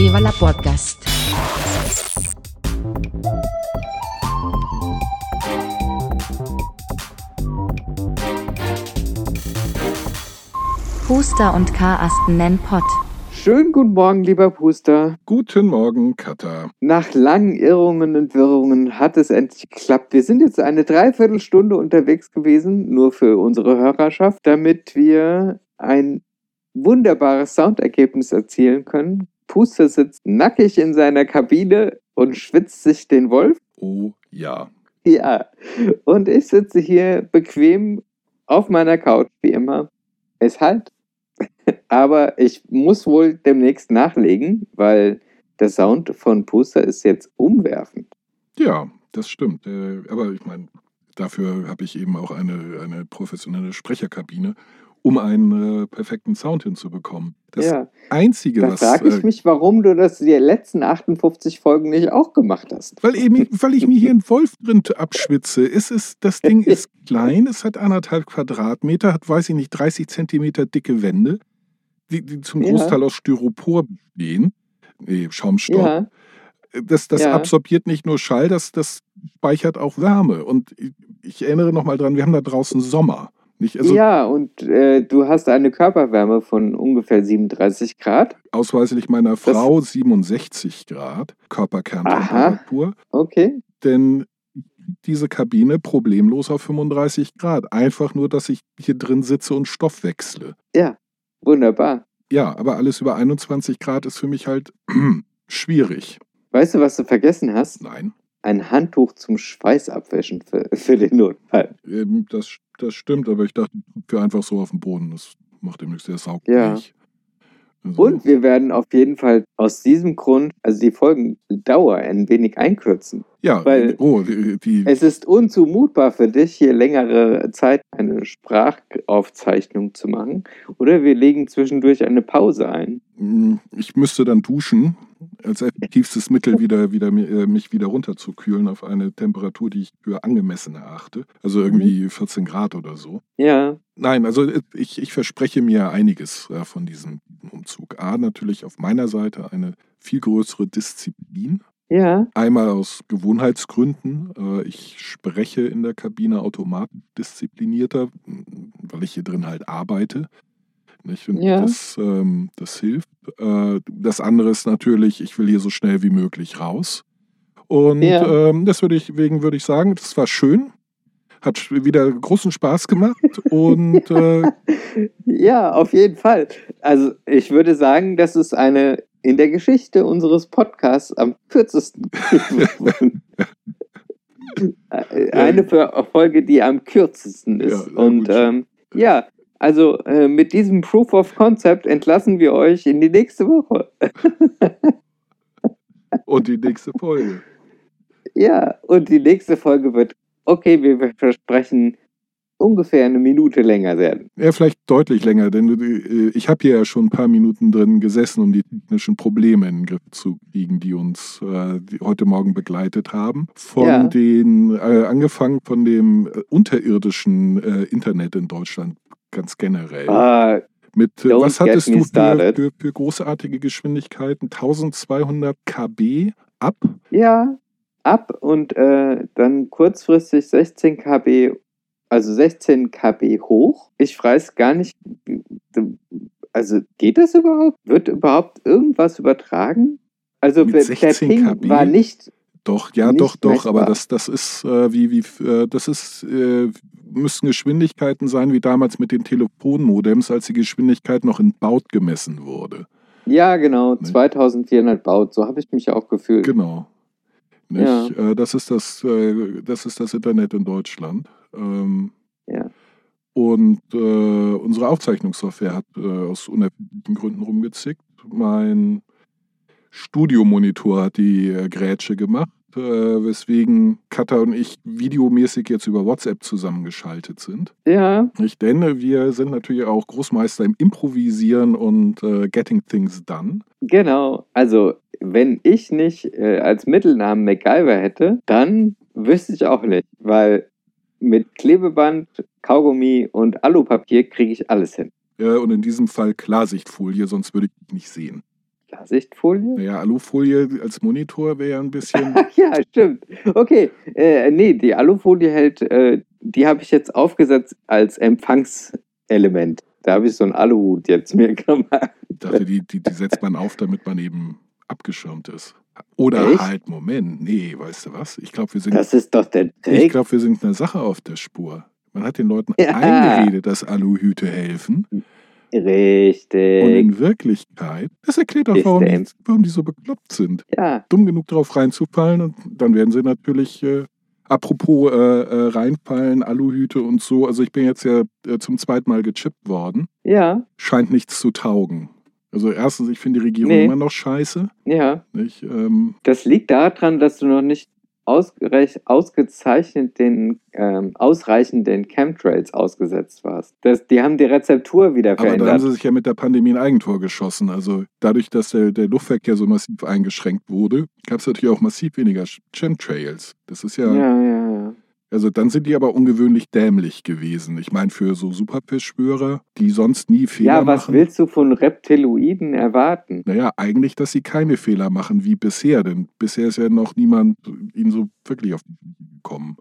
Viva la Podcast. Puster und Karasten nennen Pott. Schönen guten Morgen, lieber Puster. Guten Morgen, Katha. Nach langen Irrungen und Wirrungen hat es endlich geklappt. Wir sind jetzt eine Dreiviertelstunde unterwegs gewesen, nur für unsere Hörerschaft, damit wir ein wunderbares Soundergebnis erzielen können. Puster sitzt nackig in seiner Kabine und schwitzt sich den Wolf. Oh ja. Ja. Und ich sitze hier bequem auf meiner Couch, wie immer. Es halt. Aber ich muss wohl demnächst nachlegen, weil der Sound von Puster ist jetzt umwerfend. Ja, das stimmt. Äh, aber ich meine, dafür habe ich eben auch eine, eine professionelle Sprecherkabine, um einen äh, perfekten Sound hinzubekommen. Das Ja. Einzige, Da was. frage ich äh, mich, warum du das die letzten 58 Folgen nicht auch gemacht hast. weil, eben, weil ich mir hier einen Wolf drin abschwitze. Es ist, das Ding ist klein, es hat anderthalb Quadratmeter, hat, weiß ich nicht, 30 Zentimeter dicke Wände, die, die zum Ja. Großteil aus Styropor bestehen. Nee, Schaumstoff. Ja, das, das Ja. absorbiert nicht nur Schall, das, das speichert auch Wärme. Und ich, ich erinnere nochmal dran, wir haben da draußen Sommer. Nicht? Also ja und äh, du hast eine Körperwärme von ungefähr 37 Grad. ausweislich meiner Frau 67 Grad Körperkerntemperatur. Okay. Denn diese Kabine problemlos auf 35 Grad. Einfach nur, dass ich hier drin sitze und Stoff wechsle. Ja, wunderbar. Ja, aber alles über 21 Grad ist für mich halt schwierig. Weißt du, was du vergessen hast? Nein. Ein Handtuch zum Schweißabwischen für, für den Notfall. Ähm, Das, das stimmt, aber ich dachte, drücke einfach so auf den Boden. Das macht dem nichts, der saugt Ja. nicht. Also, Und wir werden auf jeden Fall aus diesem Grund, also die Folgendauer ein wenig einkürzen. Ja, weil- oh, die, die, Es ist unzumutbar für dich, hier längere Zeit eine Sprachaufzeichnung zu machen. Oder wir legen zwischendurch eine Pause ein. mh, ich müsste dann duschen, als effektivstes Mittel wieder, wieder äh, mich wieder runterzukühlen auf eine Temperatur, die ich für angemessen erachte. Also irgendwie 14 Grad oder so. Ja, Nein, also äh, ich, ich verspreche mir einiges äh, von diesem Umzug. A, natürlich auf meiner Seite eine viel größere Disziplin. Ja, Einmal aus Gewohnheitsgründen. Äh, Ich spreche in der Kabine automatisch disziplinierter, weil ich hier drin halt arbeite. Ich finde, Ja. das, ähm, das hilft. Äh, Das andere ist natürlich, ich will hier so schnell wie möglich raus. Und Ja. ähm, deswegen würde ich sagen, das war schön. Hat wieder großen Spaß gemacht. Und äh, ja, auf jeden Fall. Also ich würde sagen, das ist eine in der Geschichte unseres Podcasts am kürzesten. eine Folge, die am kürzesten ist. Ja, Und ähm, ja, also äh, mit diesem Proof of Concept entlassen wir euch in die nächste Woche. und die nächste Folge. Ja, und die nächste Folge wird, okay, wir versprechen, ungefähr eine Minute länger werden. Ja, vielleicht deutlich länger, denn äh, ich habe hier ja schon ein paar Minuten drin gesessen, um die technischen Probleme in den Griff zu kriegen, die uns äh, die heute Morgen begleitet haben. Von Ja. den, äh, angefangen von dem äh, unterirdischen äh, Internet in Deutschland ganz generell. Ah, Mit, äh, don't was hattest du für, für, für großartige Geschwindigkeiten? 1200 KB ab? ja, ab und äh, dann kurzfristig 16 KB, also 16 KB hoch. Ich weiß gar nicht, also geht das überhaupt? Wird überhaupt irgendwas übertragen? Also Mit der 16 Ping KB? war nicht, Doch, ja, Nicht doch, doch, aber messbar. das, das ist äh, wie, wie, äh, das ist, äh, müssten Geschwindigkeiten sein wie damals mit den Telefonmodems, als die Geschwindigkeit noch in Baut gemessen wurde. ja genau, Nee. 2400 baut, so habe ich mich auch gefühlt. Genau. Nicht? Äh, das, ist das, äh, das ist das Internet in Deutschland. Ähm, Ja. Und äh, unsere Aufzeichnungssoftware hat äh, aus unerfindlichen Gründen rumgezickt. Mein Studiomonitor hat die äh, Grätsche gemacht, äh, weswegen Katha und ich videomäßig jetzt über WhatsApp zusammengeschaltet sind. Ja, Nicht? Denn äh, wir sind natürlich auch Großmeister im Improvisieren und äh, Getting Things Done. Genau, also wenn ich nicht als Mittelnamen MacGyver hätte, dann wüsste ich auch nicht, weil mit Klebeband, Kaugummi und Alupapier kriege ich alles hin. Äh, und in diesem Fall Klarsichtfolie, sonst würde ich dich nicht sehen. Klarsichtfolie? Naja, Alufolie als Monitor wäre ja ein bisschen. ja, stimmt. Okay, äh, nee, die Alufolie hält, äh, die habe ich jetzt aufgesetzt als Empfangselement. Da habe ich so einen Aluhut jetzt mir gemacht. Ich dachte, die, die, die setzt man auf, damit man eben abgeschirmt ist. Oder Echt? halt, Moment, nee, weißt du was? Ich glaube, wir sind, Das ist doch der ich Trick. glaube, wir sind einer Sache auf der Spur. Man hat den Leuten Ja. eingeredet, dass Aluhüte helfen. Und Richtig. in Wirklichkeit, das erklärt auch, warum warum die so bekloppt sind. Ja, Dumm genug drauf reinzufallen und dann werden sie natürlich, äh, apropos äh, äh, reinfallen, Aluhüte und so. Also ich bin jetzt ja äh, zum zweiten Mal gechippt worden. ja, Scheint nichts zu taugen. Also erstens, ich finde die Regierung Nee. immer noch scheiße. ja. Nicht? Ähm, Das liegt daran, dass du noch nicht ausgezeichnet den, ähm, ausreichend den Chemtrails ausgesetzt warst. Das, die haben die Rezeptur wieder aber da haben verändert. sie sich ja mit der Pandemie ein Eigentor geschossen. Also dadurch, dass der, der Luftverkehr so massiv eingeschränkt wurde, gab es natürlich auch massiv weniger Chemtrails. Das ist Ja, ja, ja. Also dann sind die aber ungewöhnlich dämlich gewesen. Ich meine, für so Superfischschwörer, die sonst nie Fehler Ja, was machen. willst du von Reptiloiden erwarten? Naja, eigentlich, dass sie keine Fehler machen wie bisher, denn bisher ist ja noch niemand ihnen so wirklich auf die Füße gekommen.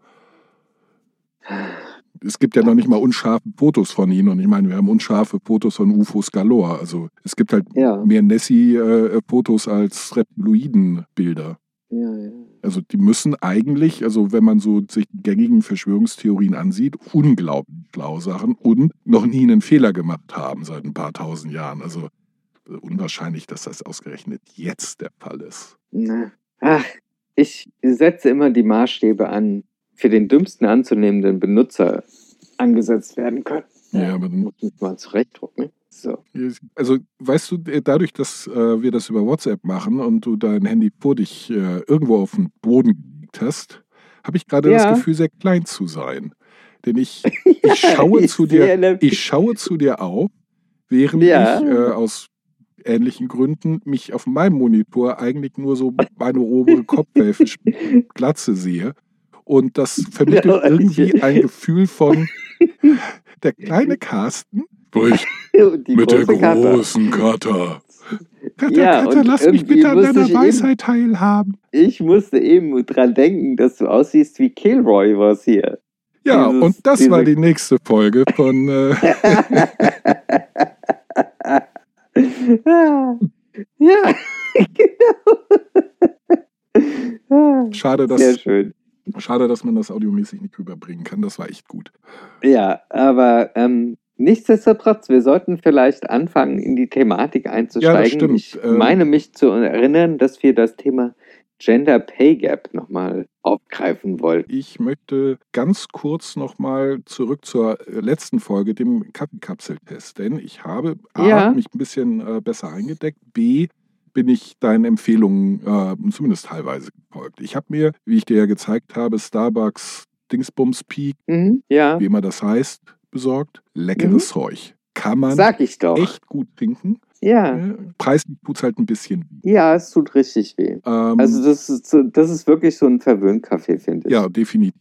Es gibt ja noch nicht mal unscharfe Fotos von ihnen und ich meine, wir haben unscharfe Fotos von UFOs galore. Also es gibt halt Ja, mehr Nessie-Fotos als Reptiloiden-Bilder. Ja, ja. Also die müssen eigentlich, also wenn man so sich die gängigen Verschwörungstheorien ansieht, unglaublich schlau Sachen und noch nie einen Fehler gemacht haben seit ein paar tausend Jahren. Also unwahrscheinlich, dass das ausgerechnet jetzt der Fall ist. Na, ach, ich setze immer die Maßstäbe an, für den dümmsten anzunehmenden Benutzer angesetzt werden können. Ja, aber dann, Muss ich mal zurechtdrucken. So. also weißt du, äh, dadurch, dass äh, wir das über WhatsApp machen und du dein Handy vor dich äh, irgendwo auf den Boden gelegt hast, habe ich gerade Ja. das Gefühl, sehr klein zu sein. Denn ich, ich schaue zu dir, ich schaue zu dir auf, während Ja. ich äh, aus ähnlichen Gründen mich auf meinem Monitor eigentlich nur so meine obere Kopfhälfte Glatze sehe. Und das vermittelt irgendwie ich- ein Gefühl von der kleine Carsten spricht mit der große Karte. großen Kater. Kater, Ja, Kater, und lass mich irgendwie bitte an musste deiner ich eben- Weisheit teilhaben. Ich musste eben dran denken, dass du aussiehst wie Kilroy was hier. Ja, Dieses- und das diese- war die nächste Folge von äh, ja, genau. Schade, Sehr dass, schön. Schade, dass man das audiomäßig nicht rüberbringen kann. Das war echt gut. Ja, aber ähm, nichtsdestotrotz, wir sollten vielleicht anfangen, in die Thematik einzusteigen. stimmt. Ich Ähm, meine mich zu erinnern, dass wir das Thema Gender Pay Gap nochmal aufgreifen wollten. Ich möchte ganz kurz nochmal zurück zur äh, letzten Folge, dem Kaffeekapseltest. Denn ich habe A, Ja. mich ein bisschen äh, besser eingedeckt, B, bin ich deinen Empfehlungen äh, zumindest teilweise gefolgt. Ich habe mir, wie ich dir ja gezeigt habe, Starbucks Dingsbums Peak, Mhm, ja, wie immer das heißt, besorgt. Leckeres Zeug. Kann man sag ich doch. echt gut trinken. Ja, Äh, Preislich tut es halt ein bisschen. weh. ja, es tut richtig weh. Ähm, Also das ist, das ist wirklich so ein Verwöhnkaffee, finde ich. Ja, definitiv.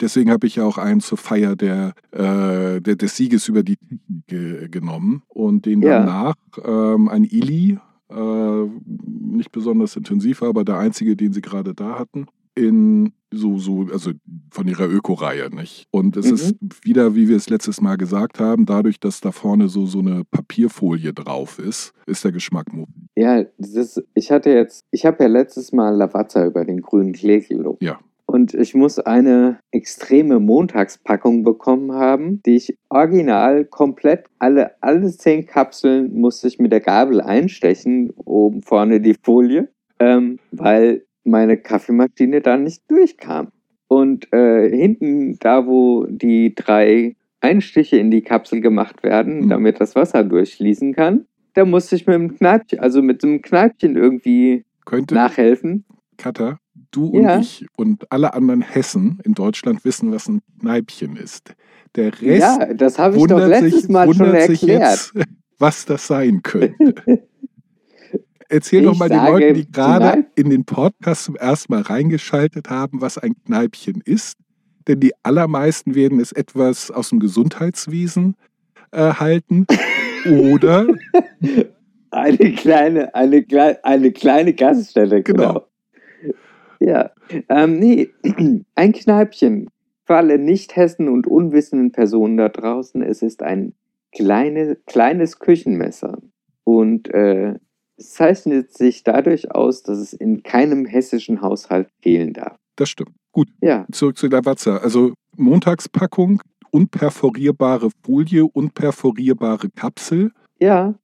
Deswegen habe ich ja auch einen zur Feier der, äh, der, des Sieges über die Technik ge genommen und den Ja. danach ähm, ein Ili, äh, nicht besonders intensiv, aber der einzige, den sie gerade da hatten, in so, so, also von ihrer Öko-Reihe, nicht? Und es Mhm. ist wieder, wie wir es letztes Mal gesagt haben, dadurch, dass da vorne so, so eine Papierfolie drauf ist, ist der Geschmack muffig. Ja, das, ich hatte jetzt, ich habe ja letztes Mal Lavazza über den grünen Klee gelobt. Ja. Und ich muss eine extreme Montagspackung bekommen haben, die ich original komplett, alle, alle zehn Kapseln musste ich mit der Gabel einstechen, oben vorne die Folie, ähm, weil meine Kaffeemaschine da nicht durchkam. Und äh, hinten, da wo die drei Einstiche in die Kapsel gemacht werden, Mhm. damit das Wasser durchfließen kann, da musste ich mit dem Kneipchen, also mit einem Kneipchen irgendwie Könnte, nachhelfen. Katha, du Ja. und ich und alle anderen Hessen in Deutschland wissen, was ein Kneipchen ist. Der Rest Ja, das habe ich doch wundert letztes sich, Mal schon erklärt. jetzt, was das sein könnte. Erzähl doch mal den Leuten, die gerade in den Podcast zum ersten Mal reingeschaltet haben, was ein Kneipchen ist. Denn die allermeisten werden es etwas aus dem Gesundheitswesen äh, halten oder Eine kleine, eine, eine kleine Gaststätte, genau. Genau. Ja, ähm, nee, ein Kneipchen. Für alle Nicht-Hessen und unwissenden Personen da draußen, es ist ein kleine, kleines Küchenmesser. Und äh, es zeichnet sich dadurch aus, dass es in keinem hessischen Haushalt fehlen darf. Das stimmt. Gut, Ja, zurück zu der Watze. Also Montagspackung, unperforierbare Folie, unperforierbare Kapsel ja,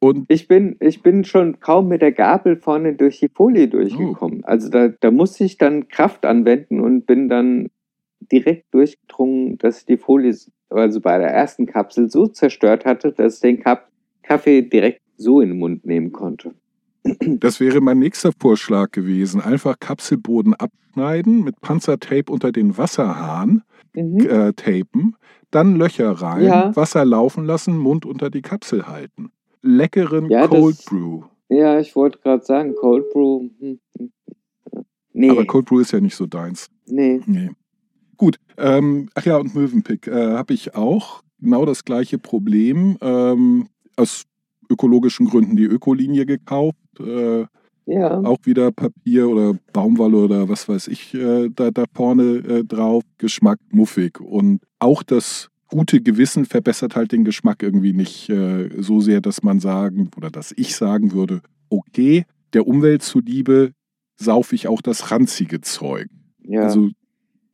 und ich bin, ich bin schon kaum mit der Gabel vorne durch die Folie durchgekommen. Also da, da musste ich dann Kraft anwenden und bin dann direkt durchgedrungen, dass ich die Folie, also bei der ersten Kapsel, so zerstört hatte, dass ich den Kap Kaffee direkt so in den Mund nehmen konnte. das wäre mein nächster Vorschlag gewesen. Einfach Kapselboden abschneiden, mit Panzertape unter den Wasserhahn Mhm. äh, tapen, dann Löcher rein, Ja. Wasser laufen lassen, Mund unter die Kapsel halten. Leckeren Ja, Cold das- Brew. Ja, ich wollte gerade sagen, Cold Brew. hm, hm. Nee, Aber Cold Brew ist ja nicht so deins. nee. Nee. Gut, ähm, ach ja, und Mövenpick äh, habe ich auch genau das gleiche Problem. Ähm, aus ökologischen Gründen die Ökolinie gekauft. Äh, Ja, auch wieder Papier oder Baumwolle oder was weiß ich äh, da, da vorne äh, drauf. Geschmack muffig. Und auch das gute Gewissen verbessert halt den Geschmack irgendwie nicht äh, so sehr, dass man sagen oder dass ich sagen würde, okay, der Umwelt zuliebe saufe ich auch das ranzige Zeug. ja. Also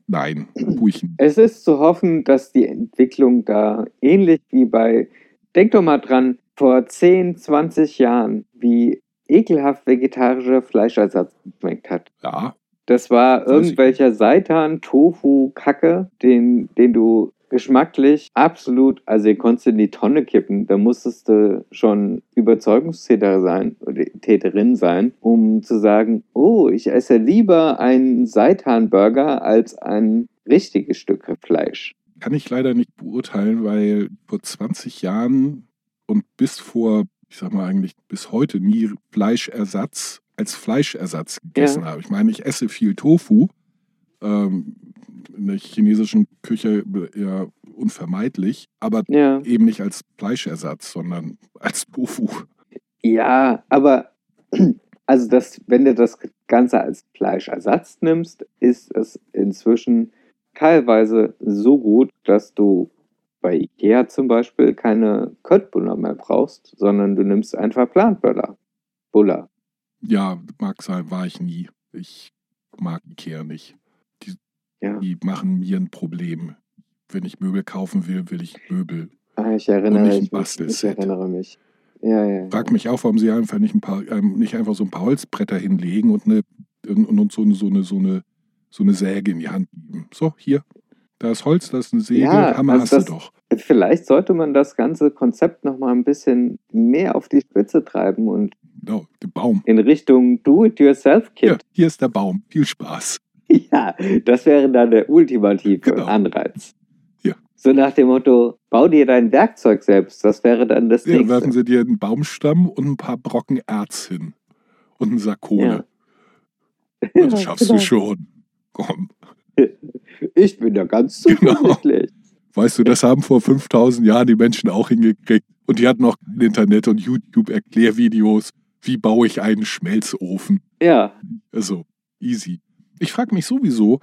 nein, ich nicht. Es ist zu hoffen, dass die Entwicklung da ähnlich wie bei, denk doch mal dran, vor 10, 20 Jahren, wie ekelhaft vegetarischer Fleischersatz geschmeckt hat. Ja, Das war irgendwelcher Seitan, Tofu, Kacke, den, den du geschmacklich absolut, also den konntest in die Tonne kippen. Da musstest du schon Überzeugungstäter sein oder Täterin sein, um zu sagen, oh, ich esse lieber einen Seitan-Burger als ein richtiges Stück Fleisch. kann ich leider nicht beurteilen, weil vor 20 Jahren und bis vor, ich sag mal eigentlich bis heute nie Fleischersatz als Fleischersatz gegessen Ja. habe. Ich meine, ich esse viel Tofu. Ähm, in der chinesischen Küche ja unvermeidlich, aber Ja. eben nicht als Fleischersatz, sondern als Tofu. Ja, aber also das, wenn du das Ganze als Fleischersatz nimmst, ist es inzwischen teilweise so gut, dass du bei Ikea zum Beispiel keine Köttbullar mehr brauchst, sondern du nimmst einfach Planböller. Buller. Ja, mag sein, war ich nie. Ich mag Ikea nicht. Ja. Die machen mir ein Problem. Wenn ich Möbel kaufen will, will ich Möbel. Ah, ich erinnere mich. Ich erinnere mich. Ja, ja. Frag mich auch, warum sie einfach nicht ein paar, ähm, nicht einfach so ein paar Holzbretter hinlegen und eine und, und so, eine, so eine so eine so eine Säge in die Hand geben. So, hier, da ist Holz, da ist eine Säge, Ja, Hammer also hast das- du doch. Vielleicht sollte man das ganze Konzept noch mal ein bisschen mehr auf die Spitze treiben und Genau, Baum. in Richtung Do-it-yourself-Kit Hier, hier ist der Baum. Viel Spaß. Ja, das wäre dann der ultimative Genau. Anreiz. Ja. So nach dem Motto, bau dir dein Werkzeug selbst. Das wäre dann das Ja, werfen nächste. sie dir einen Baumstamm und ein paar Brocken Erz hin. Und einen Sack Kohle. Ja. Das schaffst genau. du schon. Komm. Ich bin ja ganz Genau. zuversichtlich. Weißt du, das haben vor 5000 Jahren die Menschen auch hingekriegt. Und die hatten noch kein Internet und YouTube-Erklärvideos. Wie baue ich einen Schmelzofen? Ja, Also, easy. Ich frage mich sowieso,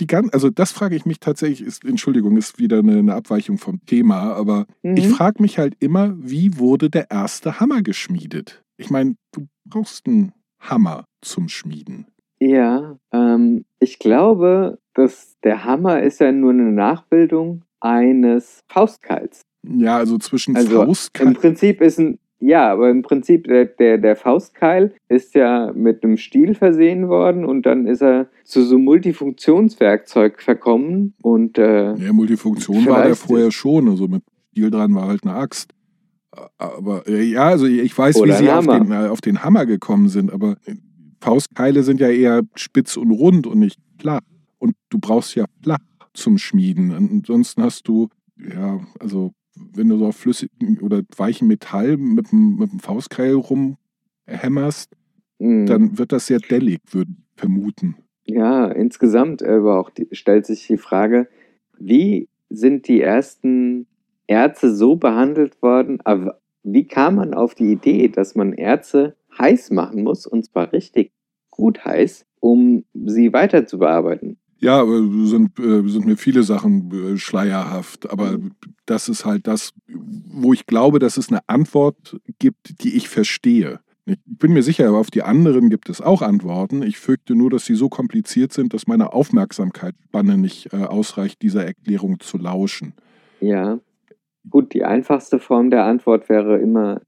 die gan also das frage ich mich tatsächlich, ist, Entschuldigung, ist wieder eine, eine Abweichung vom Thema, aber Mhm. ich frage mich halt immer, wie wurde der erste Hammer geschmiedet? Ich meine, du brauchst einen Hammer zum Schmieden. ja. Ähm, ich glaube, dass der Hammer ist ja nur eine Nachbildung eines Faustkeils. Ja, also zwischen Also, Im Faustkeil. Prinzip ist ein, ja, aber im Prinzip der, der, der Faustkeil ist ja mit einem Stiel versehen worden und dann ist er zu so einem Multifunktionswerkzeug verkommen und äh, Ja, Multifunktion war Vielleicht- vorher schon, also mit Stiel dran war halt eine Axt. Aber äh, ja, also ich weiß, Oder wie sie auf den, äh, auf den Hammer gekommen sind, aber Faustkeile sind ja eher spitz und rund und nicht flach. Und du brauchst ja flach zum Schmieden. Ansonsten hast du, ja, also wenn du so auf flüssigen oder weichen Metall mit dem, mit dem Faustkeil rumhämmerst, mh, dann wird das sehr dellig, würde ich vermuten. ja, insgesamt aber auch die, stellt sich die Frage, wie sind die ersten Ärzte so behandelt worden, aber wie kam man auf die Idee, dass man Erze heiß machen muss, und zwar richtig gut heiß, um sie weiter zu bearbeiten? Ja, äh, sind, äh, sind mir viele Sachen äh, schleierhaft, aber das ist halt das, wo ich glaube, dass es eine Antwort gibt, die ich verstehe. Ich bin mir sicher, aber auf die anderen gibt es auch Antworten. Ich fürchte nur, dass sie so kompliziert sind, dass meine Aufmerksamkeitsspanne nicht ausreicht, dieser Erklärung zu lauschen. Ja. Gut, die einfachste Form der Antwort wäre immer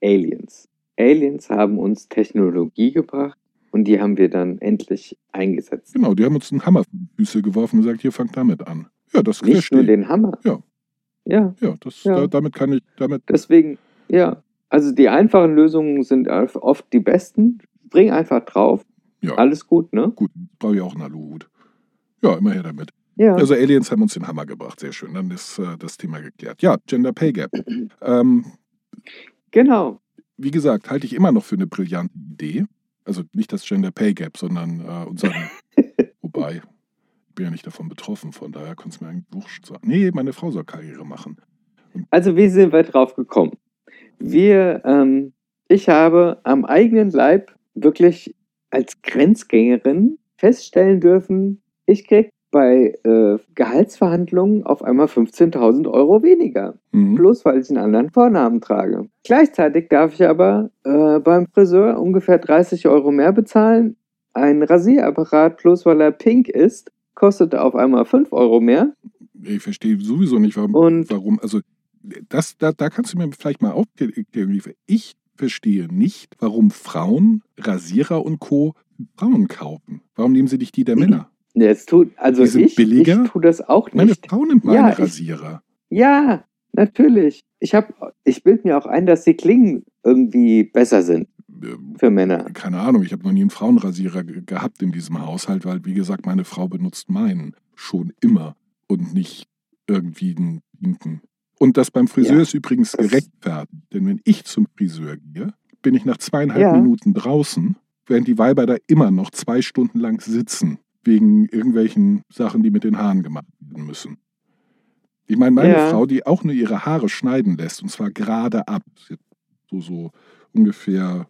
Aliens. Aliens haben uns Technologie gebracht und die haben wir dann endlich eingesetzt. Genau, die haben uns einen Hammer vor die Füße geworfen und gesagt, hier fangt damit an. Ja, das Nicht verstehe nur den Hammer. Ja. Ja, Ja, das, Ja. Da, damit kann ich, damit, deswegen, ja. Also die einfachen Lösungen sind oft die besten. Spring einfach drauf. ja, Alles gut, ne? gut, brauche ich auch einen Aluhut. Ja, immer her damit. Ja. Also Aliens haben uns den Hammer gebracht, sehr schön. Dann ist äh, das Thema geklärt. Ja, Gender Pay Gap. ähm, genau. wie gesagt, halte ich immer noch für eine brillante Idee. Also nicht das Gender Pay Gap, sondern äh, unseren, wobei, ich bin ja nicht davon betroffen, von daher kann es mir eigentlich wurscht sein. Nee, meine Frau soll Karriere machen. Also wie sind wir drauf gekommen? Wir, ähm, ich habe am eigenen Leib wirklich als Grenzgängerin feststellen dürfen, ich krieg bei äh, Gehaltsverhandlungen auf einmal 15.000 Euro weniger. Mhm. bloß weil ich einen anderen Vornamen trage. Gleichzeitig darf ich aber äh, beim Friseur ungefähr 30 Euro mehr bezahlen. Ein Rasierapparat, bloß weil er pink ist, kostet auf einmal 5 Euro mehr. Ich verstehe sowieso nicht, warum, Und- warum also das, da, da kannst du mir vielleicht mal aufklären. Ich verstehe nicht, warum Frauen Rasierer und Co. Frauen kaufen. Warum nehmen sie nicht die der Männer? Jetzt tut, also Die sind ich, billiger? ich tue das auch Meine nicht. Frau nimmt meine Ja, ich- Rasierer. Ja, natürlich. Ich, hab- ich bilde mir auch ein, dass die Klingen irgendwie besser sind Ähm, für Männer. keine Ahnung, ich habe noch nie einen Frauenrasierer ge- gehabt in diesem Haushalt, weil, wie gesagt, meine Frau benutzt meinen schon immer und nicht irgendwie einen pinken. Und das beim Friseur Ja, ist übrigens gerechtfertigt, denn wenn ich zum Friseur gehe, bin ich nach zweieinhalb Ja. Minuten draußen, während die Weiber da immer noch zwei Stunden lang sitzen, wegen irgendwelchen Sachen, die mit den Haaren gemacht werden müssen. Ich meine, meine Ja. Frau, die auch nur ihre Haare schneiden lässt, und zwar gerade ab, Sie hat so, so ungefähr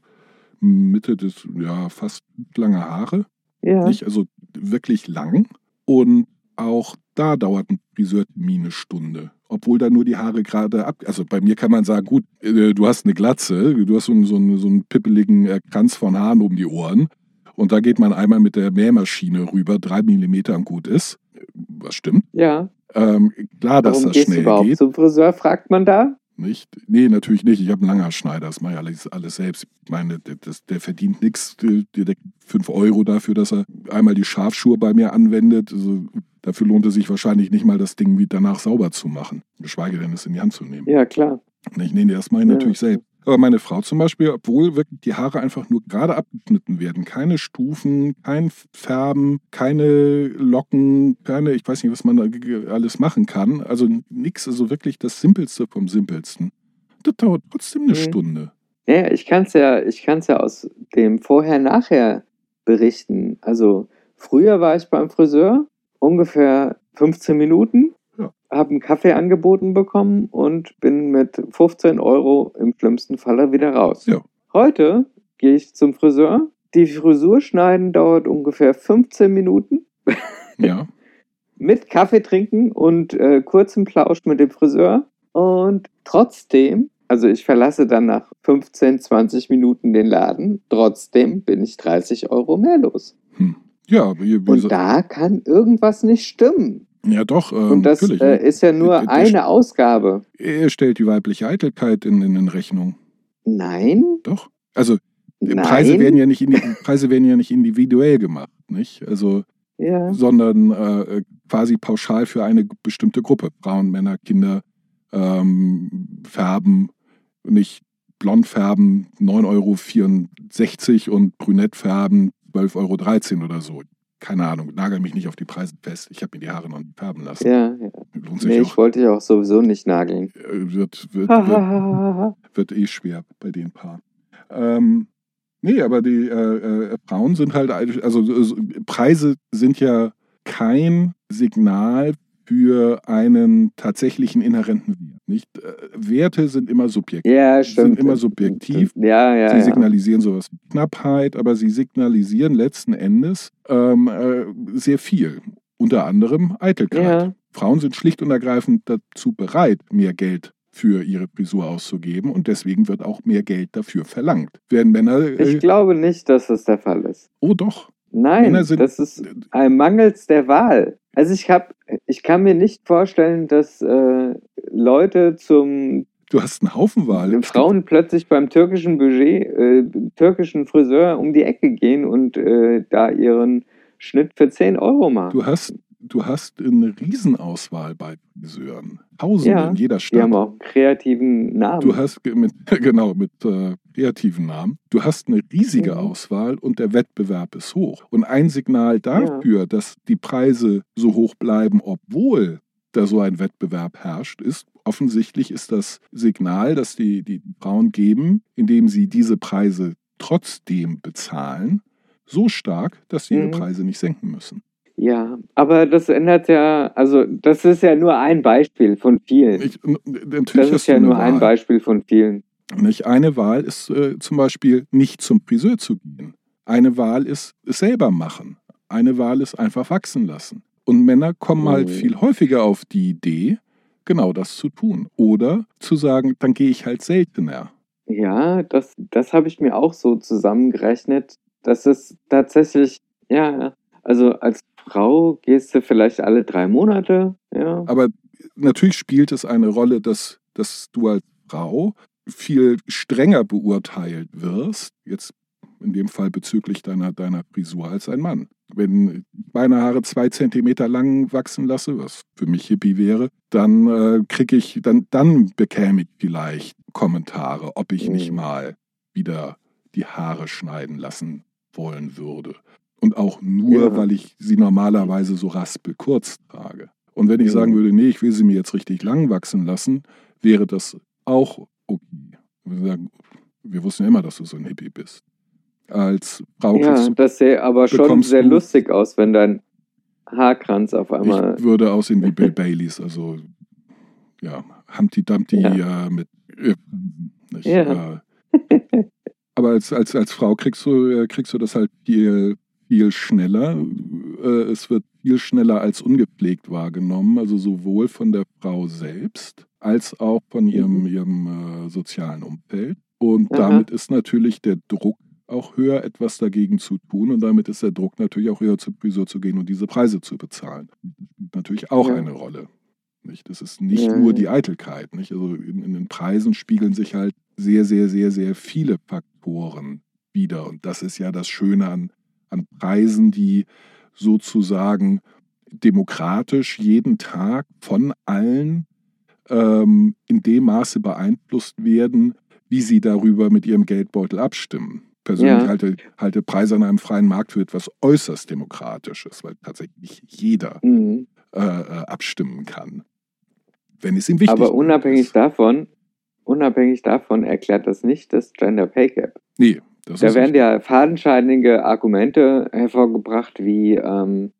Mitte des, ja, fast lange Haare. Ja. Nicht? Also wirklich lang. Und auch da dauert ein Friseurtermin eine Stunde. Obwohl da nur die Haare gerade ab. Also bei mir kann man sagen, gut, äh, du hast eine Glatze, du hast so einen, so einen, so einen pippeligen äh, Kranz von Haaren um die Ohren. Und da geht man einmal mit der Mähmaschine rüber, drei Millimeter und gut ist. Was stimmt? ja. Ähm, klar, dass Warum das gehst du schnell überhaupt geht. zum Friseur, fragt man da? Nicht? Nee, natürlich nicht. Ich habe einen Langerschneider, das mache ich alles, alles selbst. Ich meine, der, der verdient nichts. Der, der kriegt 5 Euro dafür, dass er einmal die Schafschuhe bei mir anwendet. Also, dafür lohnt es sich wahrscheinlich nicht mal, das Ding wie danach sauber zu machen. Geschweige denn, es in die Hand zu nehmen. Ja, klar. Nicht? Nee, nee, das mache ich Ja. natürlich selbst. Aber meine Frau zum Beispiel, obwohl wirklich die Haare einfach nur gerade abgeschnitten werden, keine Stufen, kein Färben, keine Locken, keine, ich weiß nicht, was man da alles machen kann. Also nichts, also wirklich das Simpelste vom Simpelsten. Das dauert trotzdem eine Mhm. Stunde. Ja, ich kann es ja, ich kann's ja aus dem Vorher-Nachher berichten. Also früher war ich beim Friseur, ungefähr 15 Minuten. Habe einen Kaffee angeboten bekommen und bin mit 15 Euro im schlimmsten Falle wieder raus. Ja. Heute gehe ich zum Friseur. Die Frisur schneiden dauert ungefähr 15 Minuten Ja. mit Kaffee trinken und äh, kurzem Plausch mit dem Friseur. Und trotzdem, also ich verlasse dann nach 15, 20 Minuten den Laden, trotzdem bin ich 30 Euro mehr los. Hm. Ja, ihr, wie Und gesagt- da kann irgendwas nicht stimmen. Ja doch, ähm, Und das äh, ist ja nur der- eine Ausgabe. er stellt die weibliche Eitelkeit in, in, Rechnung. Nein, Doch. Also nein. Preise werden ja nicht Preise werden ja nicht individuell gemacht, nicht? Also ja. sondern äh, quasi pauschal für eine bestimmte Gruppe. Frauen, Männer, Kinder ähm, färben, nicht blond färben 9,64 Euro und brünett färben 12,13 Euro oder so. Keine Ahnung, nagel mich nicht auf die Preise fest. Ich habe mir die Haare noch nicht färben lassen. Ja, ja. Lohnt sich Nee, auch. ich wollte dich auch sowieso nicht nageln. Äh, Wird, wird, wird, wird eh schwer bei den Paaren. Ähm, nee, aber die äh, äh, Frauen sind halt, also, also Preise sind ja kein Signal für einen tatsächlichen inhärenten Wert. Nicht? Äh, Werte sind immer subjektiv. Ja, stimmt. Sind immer subjektiv. Ja, ja. Sie ja. signalisieren sowas wie Knappheit, aber sie signalisieren letzten Endes ähm, äh, sehr viel. Unter anderem Eitelkeit. Ja. Frauen sind schlicht und ergreifend dazu bereit, mehr Geld für ihre Frisur auszugeben und deswegen wird auch mehr Geld dafür verlangt. Während Männer. Äh, Ich glaube nicht, dass das der Fall ist. oh doch. Nein, das ist ein Mangels der Wahl. Also ich habe, ich kann mir nicht vorstellen, dass äh, Leute zum Du hast einen Haufen Wahl. Frauen plötzlich beim türkischen Budget, äh, türkischen Friseur um die Ecke gehen und äh, da ihren Schnitt für 10 Euro machen. Du hast, du hast eine Riesenauswahl bei Friseuren. Tausende Ja, in jeder die Stadt. haben auch kreativen Namen. Du hast mit, genau mit äh, kreativen Namen. Du hast eine riesige Mhm. Auswahl und der Wettbewerb ist hoch. Und ein Signal dafür, dass die Preise so hoch bleiben, obwohl da so ein Wettbewerb herrscht, ist offensichtlich ist das Signal, das die, die Frauen geben, indem sie diese Preise trotzdem bezahlen, so stark, dass sie ihre Mhm. Preise nicht senken müssen. Ja, aber das ändert ja, also das ist ja nur ein Beispiel von vielen. Ich, das ist ja nur ein Wahl. Beispiel von vielen. Nicht? Eine Wahl ist äh, zum Beispiel nicht zum Friseur zu gehen. Eine Wahl ist es selber machen. Eine Wahl ist einfach wachsen lassen. Und Männer kommen halt Mhm. viel häufiger auf die Idee, genau das zu tun. Oder zu sagen, dann gehe ich halt seltener. Ja, das, das habe ich mir auch so zusammengerechnet. Das ist tatsächlich, ja, also als Frau gehst du vielleicht alle drei Monate, ja. Aber natürlich spielt es eine Rolle, dass, dass du als Frau viel strenger beurteilt wirst, jetzt in dem Fall bezüglich deiner, deiner Frisur als ein Mann. Wenn ich meine Haare zwei Zentimeter lang wachsen lasse, was für mich Hippie wäre, dann äh, kriege ich, dann, dann bekäme ich vielleicht Kommentare, ob ich nicht Mhm. mal wieder die Haare schneiden lassen wollen würde. Und auch nur, Ja. weil ich sie normalerweise so raspelkurz trage. Und wenn ich Mhm. sagen würde, nee, ich will sie mir jetzt richtig lang wachsen lassen, wäre das auch okay. Wir, sagen, wir wussten ja immer, dass du so ein Hippie bist. Als Frau Ja, kriegst du, das sähe aber schon sehr lustig aus, wenn dein Haarkranz auf einmal. ich würde aussehen wie Bill Baileys, also ja, Humpty Dumpty Ja. äh, mit äh, nicht, Ja. äh, aber als, als, als Frau kriegst du, äh, kriegst du das halt viel, viel schneller. Äh, es wird viel schneller als ungepflegt wahrgenommen, also sowohl von der Frau selbst als auch von ihrem, Mhm. ihrem äh, sozialen Umfeld. Und Aha. damit ist natürlich der Druck auch höher, etwas dagegen zu tun. Und damit ist der Druck natürlich auch höher, zur Frisur zu gehen und diese Preise zu bezahlen. Das spielt natürlich auch Ja. eine Rolle. Nicht? Das ist nicht Ja, nur die Eitelkeit. Nicht? Also in, in den Preisen spiegeln sich halt sehr, sehr, sehr, sehr viele Faktoren wieder. Und das ist ja das Schöne an, an Preisen, die sozusagen demokratisch jeden Tag von allen ähm, in dem Maße beeinflusst werden, wie sie darüber mit ihrem Geldbeutel abstimmen. Persönlich Ja. halte, halte Preise an einem freien Markt für etwas äußerst Demokratisches, weil tatsächlich jeder Mhm. äh, äh, abstimmen kann, wenn es ihm wichtig Aber unabhängig ist. davon, unabhängig davon erklärt das nicht das Gender Pay Gap. Nee, das Da werden ja fadenscheinige Argumente hervorgebracht, wie ähm,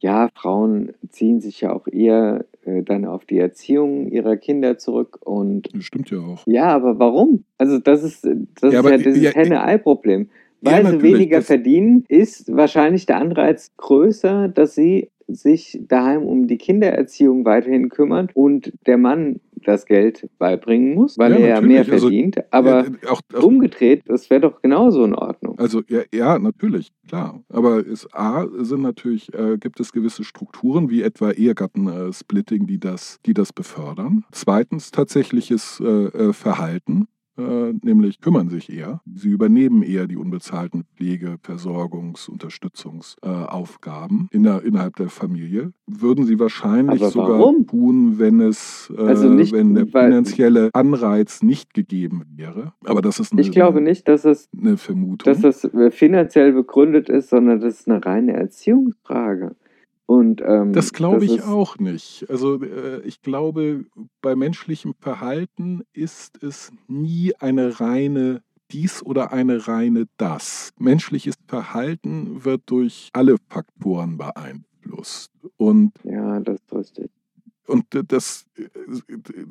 ja, Frauen ziehen sich ja auch eher äh, dann auf die Erziehung ihrer Kinder zurück und das stimmt ja auch. ja, aber warum? Also das ist das Ja, ist ja dieses ja, Henne-Ei-Problem. Ja, Weil sie natürlich, weniger verdienen, ist wahrscheinlich der Anreiz größer, dass sie sich daheim um die Kindererziehung weiterhin kümmern und der Mann das Geld beibringen muss, weil Ja, er ja mehr. Also, verdient. Aber Ja, auch, auch, umgedreht, das wäre doch genauso in Ordnung. Also ja, ja, natürlich, klar. Aber es, A sind natürlich, äh, gibt es gewisse Strukturen, wie etwa Ehegattensplitting, die das, die das befördern. Zweitens tatsächliches äh, äh, Verhalten, äh, nämlich kümmern sich eher. Sie übernehmen eher die unbezahlten Pflege-, Versorgungs-, Unterstützungsaufgaben in der, innerhalb der Familie. Würden sie wahrscheinlich sogar tun, wenn es, äh, Also nicht, wenn der finanzielle Anreiz nicht gegeben wäre. Aber das ist eine, Ich glaube nicht, dass es, eine Vermutung. dass das äh, finanziell begründet ist, sondern das ist eine reine Erziehungsfrage. Und, ähm, Das glaube ich auch nicht. Also äh, ich glaube, bei menschlichem Verhalten ist es nie eine reine dies oder eine reine das. Menschliches Verhalten wird durch alle Faktoren beeinflusst. Und Ja, das ist richtig. Und das,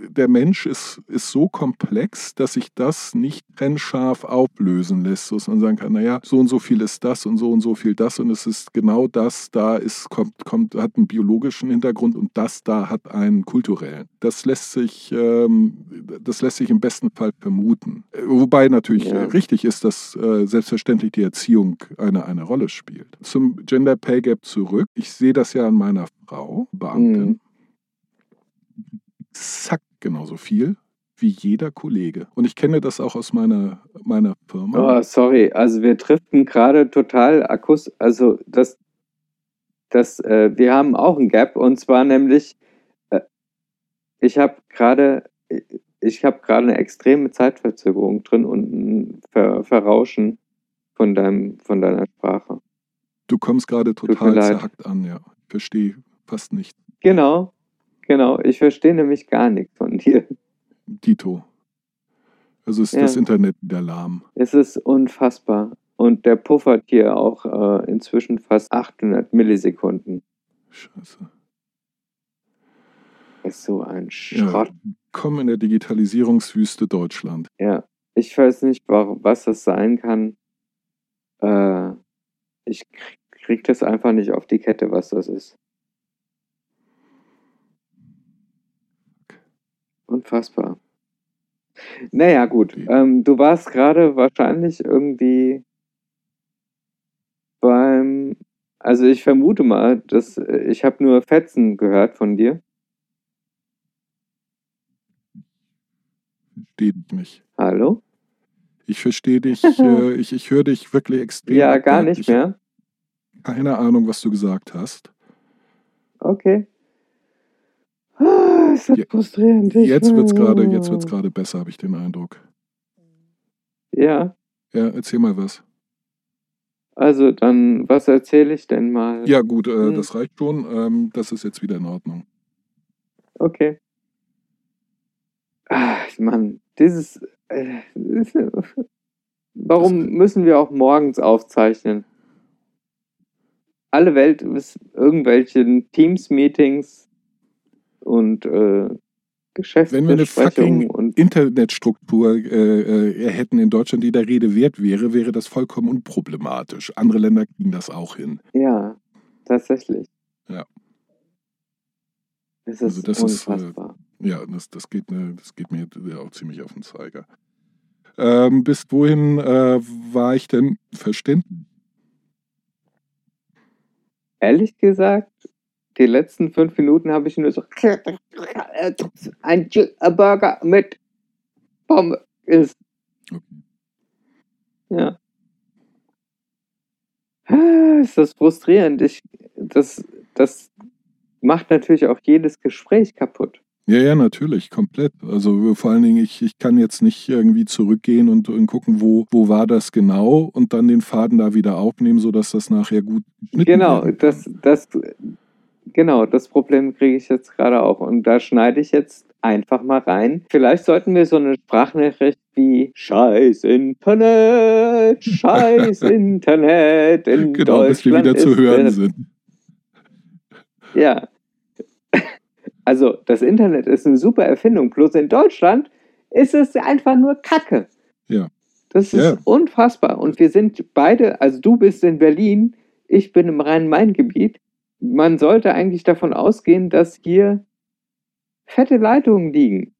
der Mensch ist, ist so komplex, dass sich das nicht trennscharf auflösen lässt, dass man sagen kann, naja, so und so viel ist das und so und so viel das und es ist genau das, da ist, kommt, kommt, hat einen biologischen Hintergrund und das da hat einen kulturellen. Das lässt sich, ähm, das lässt sich im besten Fall vermuten. Wobei natürlich Ja. richtig ist, dass äh, selbstverständlich die Erziehung eine, eine Rolle spielt. Zum Gender Pay Gap zurück. Ich sehe das ja an meiner Frau, Beamtin. Mhm. Exakt genauso viel wie jeder Kollege. Und ich kenne das auch aus meiner, meiner Firma. Oh, sorry, also wir driften gerade total akkus, also das, das, äh, wir haben auch ein Gap und zwar nämlich, äh, ich habe gerade, ich habe gerade eine extreme Zeitverzögerung drin und ein Ver Verrauschen von deinem, von deiner Sprache. Du kommst gerade total zerhackt an, ja. Ich verstehe fast nicht. Genau, genau, ich verstehe nämlich gar nichts von dir. Dito. Also ist Ja. das Internet wieder lahm. Es ist unfassbar. Und der puffert hier auch äh, inzwischen fast 800 Millisekunden. Scheiße. Ist so ein Ja. Schrott. Komm in der Digitalisierungswüste Deutschland. Ja, ich weiß nicht, warum, was das sein kann. Äh, ich krieg, krieg das einfach nicht auf die Kette, was das ist. Unfassbar. Naja, gut. Ähm, du warst gerade wahrscheinlich irgendwie beim. Also ich vermute mal, dass äh, ich habe nur Fetzen gehört von dir. Verstehe dich nicht. Hallo? Ich verstehe dich, äh, ich, ich höre dich wirklich extrem. Ja, gar nicht ich mehr. Keine Ahnung, was du gesagt hast. Okay. Ah, ist das Je- frustrierend. Ich- Jetzt wird's gerade, jetzt wird's gerade besser, habe ich den Eindruck. Ja, Ja, erzähl mal was. also dann, was erzähle ich denn mal? Ja, gut, äh, Hm. das reicht schon. Ähm, das ist jetzt wieder in Ordnung. Okay. Ah, Mann, dieses. Äh, warum müssen wir auch morgens aufzeichnen? Alle Welt ist irgendwelchen Teams-Meetings und äh, Wenn wir eine fucking und Internetstruktur äh, äh, hätten in Deutschland, die der Rede wert wäre, wäre das vollkommen unproblematisch. Andere Länder kriegen das auch hin. ja, tatsächlich. Ja. Also ist das ist, äh, unfassbar. Ja, das, das, geht, mir, das geht mir auch ziemlich auf den Zeiger. Ähm, bis wohin äh, war ich denn verständlich? Ehrlich gesagt, die letzten fünf Minuten habe ich nur so ein Burger mit Pommes ist. Okay. Ja. Ah, Ist das frustrierend. Ich, das, das macht natürlich auch jedes Gespräch kaputt. Ja, ja, natürlich, komplett. Also vor allen Dingen, ich, ich kann jetzt nicht irgendwie zurückgehen und, und gucken, wo, wo war das genau und dann den Faden da wieder aufnehmen, sodass das nachher gut geschnitten Genau, das, das, genau, das Problem kriege ich jetzt gerade auch. Und da schneide ich jetzt einfach mal rein. Vielleicht sollten wir so eine Sprachnachricht wie Scheiß Internet, Scheiß Internet in Genau, bis wir Deutschland wieder zu ist hören es- sind. Ja. Also, das Internet ist eine super Erfindung, bloß in Deutschland ist es einfach nur Kacke. Ja. Das ist Ja. unfassbar. Und wir sind beide, also du bist in Berlin, ich bin im Rhein-Main-Gebiet. Man sollte eigentlich davon ausgehen, dass hier fette Leitungen liegen.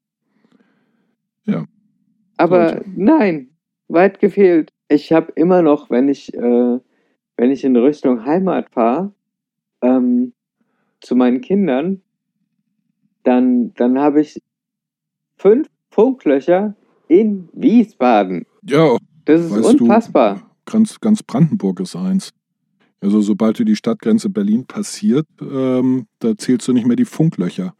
Ja. Aber Sollte. nein, weit gefehlt. Ich habe immer noch, wenn ich, äh, wenn ich in Richtung Heimat fahre, ähm, zu meinen Kindern, dann, dann habe ich fünf Funklöcher in Wiesbaden. Ja, Das ist unfassbar. du, ganz, ganz Brandenburg ist eins. Also sobald du die Stadtgrenze Berlin passiert, ähm, da zählst du nicht mehr die Funklöcher.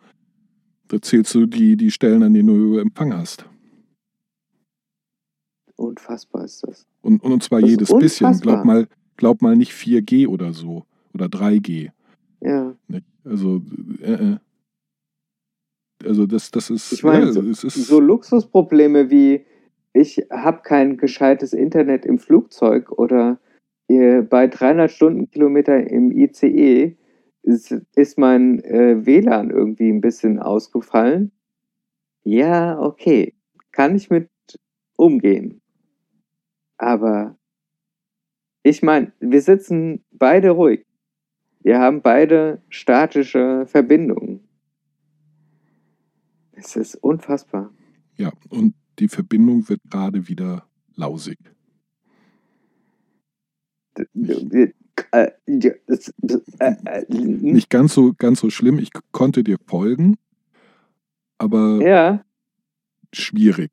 Da zählst du die, die Stellen, an denen du Empfang hast. Unfassbar ist das. Und, und zwar Das jedes bisschen. Glaub mal, glaub mal nicht 4G oder so. Oder 3G. Ja. Nicht? Also, äh, äh. Also das, das ist, Ich meine, ja, so, ist so Luxusprobleme wie ich habe kein gescheites Internet im Flugzeug oder bei 300 Stundenkilometer im ICE ist, ist mein äh, WLAN irgendwie ein bisschen ausgefallen. Ja, okay. Kann ich mit umgehen. Aber ich meine, wir sitzen beide ruhig. Wir haben beide statische Verbindungen. Es ist unfassbar. Ja, und die Verbindung wird gerade wieder lausig. Äh, ja, das- das- äh, äh, Nicht ganz so, ganz so schlimm. Ich konnte dir folgen, aber Ja, schwierig.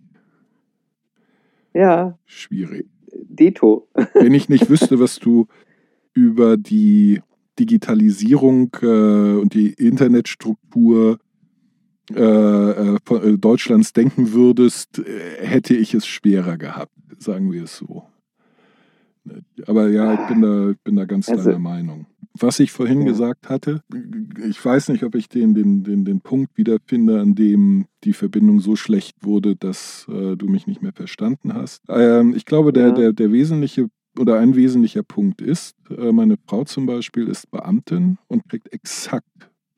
ja, Schwierig. Dito. Wenn ich nicht wüsste, was du über die Digitalisierung äh, und die Internetstruktur äh, äh, von, äh, Deutschlands denken würdest, äh, hätte ich es schwerer gehabt, sagen wir es so. Aber ja, ich bin da, bin da ganz Also- deiner Meinung. Was ich vorhin Ja. gesagt hatte, ich weiß nicht, ob ich den, den, den, den Punkt wiederfinde, an dem die Verbindung so schlecht wurde, dass äh, du mich nicht mehr verstanden hast. Ähm, ich glaube, der, Ja. der, der wesentliche oder ein wesentlicher Punkt ist, äh, meine Frau zum Beispiel ist Beamtin und kriegt exakt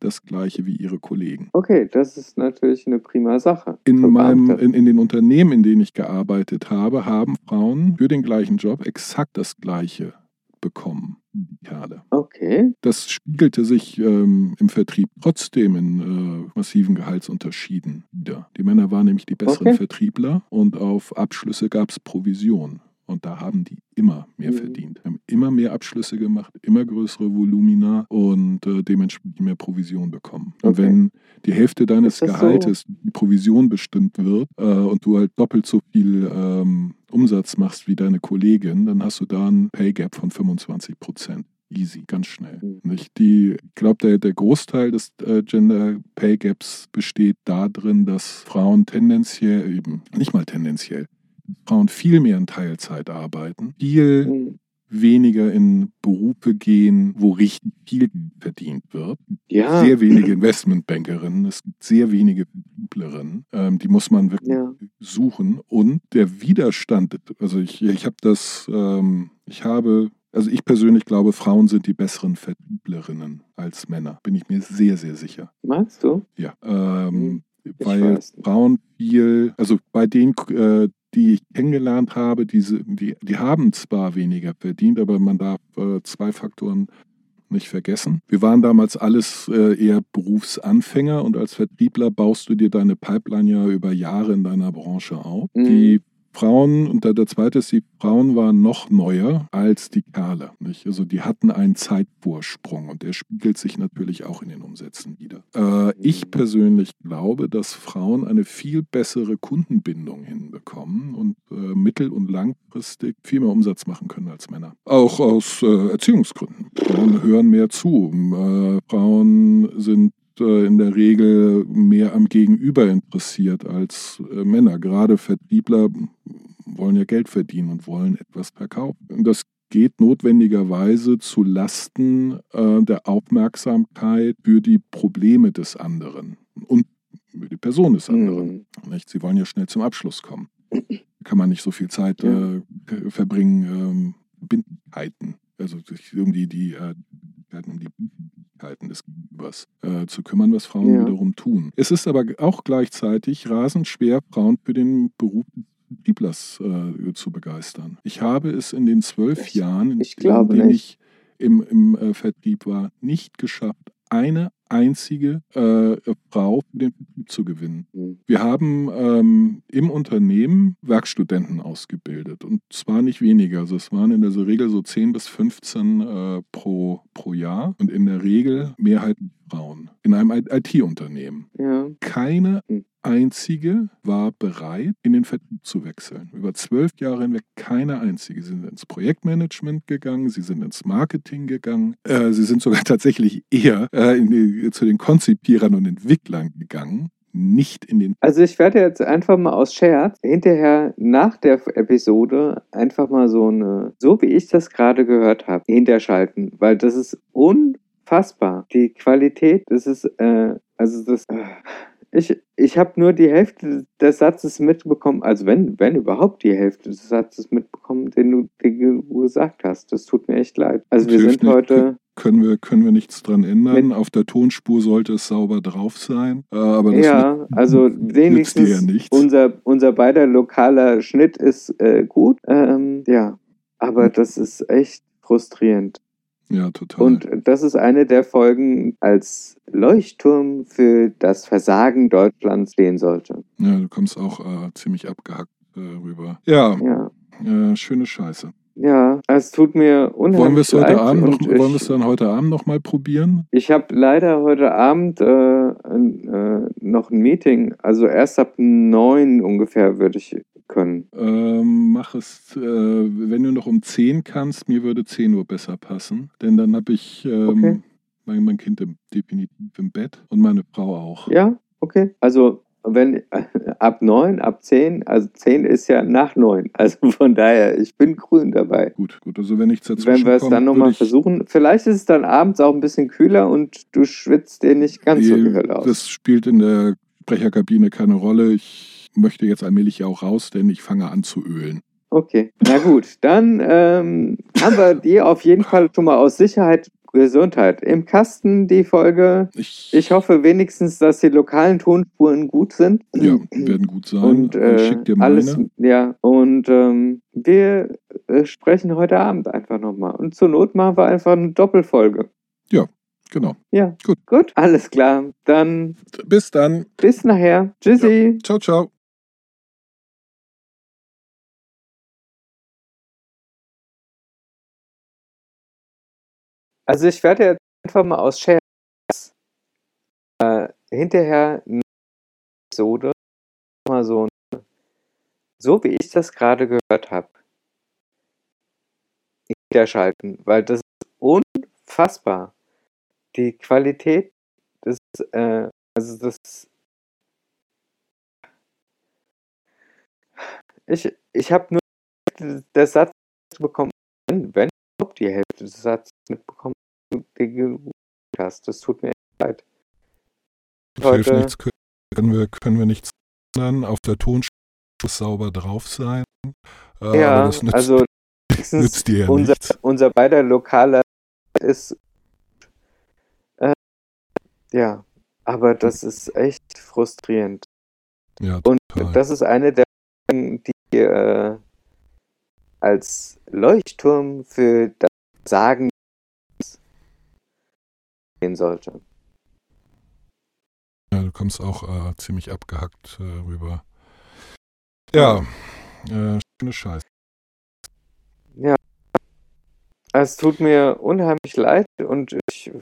das gleiche wie ihre Kollegen. Okay, das ist natürlich eine prima Sache. In, meinem, in, in den Unternehmen, in denen ich gearbeitet habe, haben Frauen für den gleichen Job exakt das gleiche bekommen wie die Kerle. Okay, Das spiegelte sich ähm, im Vertrieb trotzdem in äh, massiven Gehaltsunterschieden wieder. Die Männer waren nämlich die besseren Okay. Vertriebler und auf Abschlüsse gab es Provision. Und da haben die immer mehr Mhm. verdient, haben immer mehr Abschlüsse gemacht, immer größere Volumina und äh, dementsprechend mehr Provision bekommen. Und Okay. wenn die Hälfte deines das so? Gehaltes die Provision bestimmt wird äh, und du halt doppelt so viel ähm, Umsatz machst wie deine Kollegin, dann hast du da einen Pay Gap von 25 Prozent. Easy, ganz schnell. Mhm. Nicht? Die, ich glaube, der, der Großteil des äh, Gender Pay Gaps besteht darin, dass Frauen tendenziell, eben nicht mal tendenziell, Frauen viel mehr in Teilzeit arbeiten, viel Hm, weniger in Berufe gehen, wo richtig viel verdient wird. ja, Sehr wenige Investmentbankerinnen, es gibt sehr wenige Vertrieblerinnen, ähm, die muss man wirklich ja, suchen. Und der Widerstand, also ich, ich habe das, ähm, ich habe, also ich persönlich glaube, Frauen sind die besseren Vertrieblerinnen als Männer. Bin ich mir sehr, sehr sicher. meinst du? Ja. Ähm, Ich weil. Frauen viel, also bei denen, äh, die ich kennengelernt habe, diese, die, die haben zwar weniger verdient, aber man darf äh, zwei Faktoren nicht vergessen. Wir waren damals alles äh, eher Berufsanfänger und als Vertriebler baust du dir deine Pipeline ja über Jahre in deiner Branche auf. Mhm. Die Frauen, und der, der zweite ist, die Frauen waren noch neuer als die Kerle. Nicht? Also die hatten einen Zeitvorsprung und der spiegelt sich natürlich auch in den Umsätzen wieder. Äh, ich persönlich glaube, dass Frauen eine viel bessere Kundenbindung hinbekommen und äh, mittel- und langfristig viel mehr Umsatz machen können als Männer. Auch aus äh, Erziehungsgründen. Frauen hören mehr zu. Äh, Frauen sind in der Regel mehr am Gegenüber interessiert als äh, Männer. Gerade Vertriebler wollen ja Geld verdienen und wollen etwas verkaufen. Das geht notwendigerweise zu Lasten äh, der Aufmerksamkeit für die Probleme des anderen und für die Person des anderen. Hm, Nicht? Sie wollen ja schnell zum Abschluss kommen. Da kann man nicht so viel Zeit Ja. äh, ver- verbringen, ähm, also sich um die, die, äh, um die Bindlichkeiten des Gegenübers äh, zu kümmern, was Frauen Ja. wiederum tun. Es ist aber auch gleichzeitig rasend schwer, Frauen für den Beruf des Vertrieblers äh, zu begeistern. Ich habe es in den zwölf Ich- Jahren, in denen ich im, im äh, Vertrieb war, nicht geschafft, eine einzige äh, Frau für den Vertrieb zu gewinnen. hm. Wir haben ähm, im Unternehmen Werkstudenten ausgebildet und zwar nicht weniger. Also es waren in der Regel so 10 bis 15 äh, pro, pro Jahr und in der Regel mehrheitlich Frauen in einem IT-Unternehmen. Ja, Keine Hm. Einzige war bereit, in den Vertrieb zu wechseln. Über zwölf Jahre hinweg keine einzige. Sie sind ins Projektmanagement gegangen, sie sind ins Marketing gegangen, äh, sie sind sogar tatsächlich eher äh, die, zu den Konzipierern und Entwicklern gegangen, nicht in den Also ich werde jetzt einfach mal aus Scherz hinterher nach der Episode einfach mal so eine, so wie ich das gerade gehört habe, hinterschalten, weil das ist unfassbar. Die Qualität, das ist, äh, also das, äh, ich, ich habe nur die Hälfte des Satzes mitbekommen, also wenn, wenn überhaupt die Hälfte des Satzes mitbekommen, den du, den du gesagt hast. Das tut mir echt leid. Also wir sind nicht. heute, können wir, können wir nichts dran ändern. Auf der Tonspur sollte es sauber drauf sein. Äh, aber das ja, also wenigstens ja nichts. unser, unser beider lokaler Schnitt ist äh, gut. Ähm, ja, aber das ist echt frustrierend. Ja, total. Und das ist eine der Folgen als Leuchtturm für das Versagen Deutschlands stehen sollte. ja, du kommst auch äh, ziemlich abgehackt äh, rüber. Ja, Ja, äh, schöne Scheiße. ja, es tut mir unheimlich Wollen wir es heute leid Abend noch, und wollen wir es dann heute Abend noch mal probieren? Ich habe leider heute Abend äh, ein, äh, noch ein Meeting. Also erst ab neun ungefähr würde ich können. Ähm, mach es, äh, wenn du noch um 10 kannst, mir würde 10 Uhr besser passen. Denn dann habe ich ähm, Okay. mein, mein Kind im, definitiv im Bett und meine Frau auch. Ja, okay. Also wenn ab neun, ab zehn, also zehn ist ja nach neun. Also von daher, ich bin grün dabei. Gut, gut. Also wenn nichts dazwischen Wenn wir es dann nochmal ich- versuchen, vielleicht ist es dann abends auch ein bisschen kühler und du schwitzt dir nicht ganz so Hölle aus. Das spielt in der Sprecherkabine keine Rolle. Ich möchte jetzt allmählich ja auch raus, denn ich fange an zu ölen. Okay, na gut, dann ähm, haben wir die auf jeden Fall schon mal aus Sicherheit Gesundheit im Kasten, die Folge. Ich, Ich hoffe wenigstens, dass die lokalen Tonspuren gut sind. Ja, werden gut sein. Und ich äh, schick dir meine. alles, ja, und ähm, wir äh, sprechen heute Abend einfach nochmal. Und zur Not machen wir einfach eine Doppelfolge. Genau. Ja, Gut. Gut, alles klar. Dann Bis dann. bis nachher. Tschüssi. Ciao, ciao. Also ich werde jetzt einfach mal aus Scherz äh, hinterher eine Episode mal so, so wie ich das gerade gehört habe, wiederschalten, weil das ist unfassbar. Die Qualität des, äh, also das ich, ich habe nur der Satz bekommen, wenn überhaupt die Hälfte des Satzes mitbekommen, den du hast. Das tut mir echt leid. Hilft Heute- nichts, können wir, können wir nichts ändern. Auf der Tonspur muss sauber drauf sein. Äh, ja, nützt, also nützt dir ja unser, nichts. unser beider lokaler ist äh, ja, aber das ist echt frustrierend. Ja, Und total. das ist eine der die äh, als Leuchtturm für das Sagen gehen sollte. Ja, du kommst auch äh, ziemlich abgehackt äh, rüber. Ja, äh, schöne Scheiße. Es tut mir unheimlich leid und ich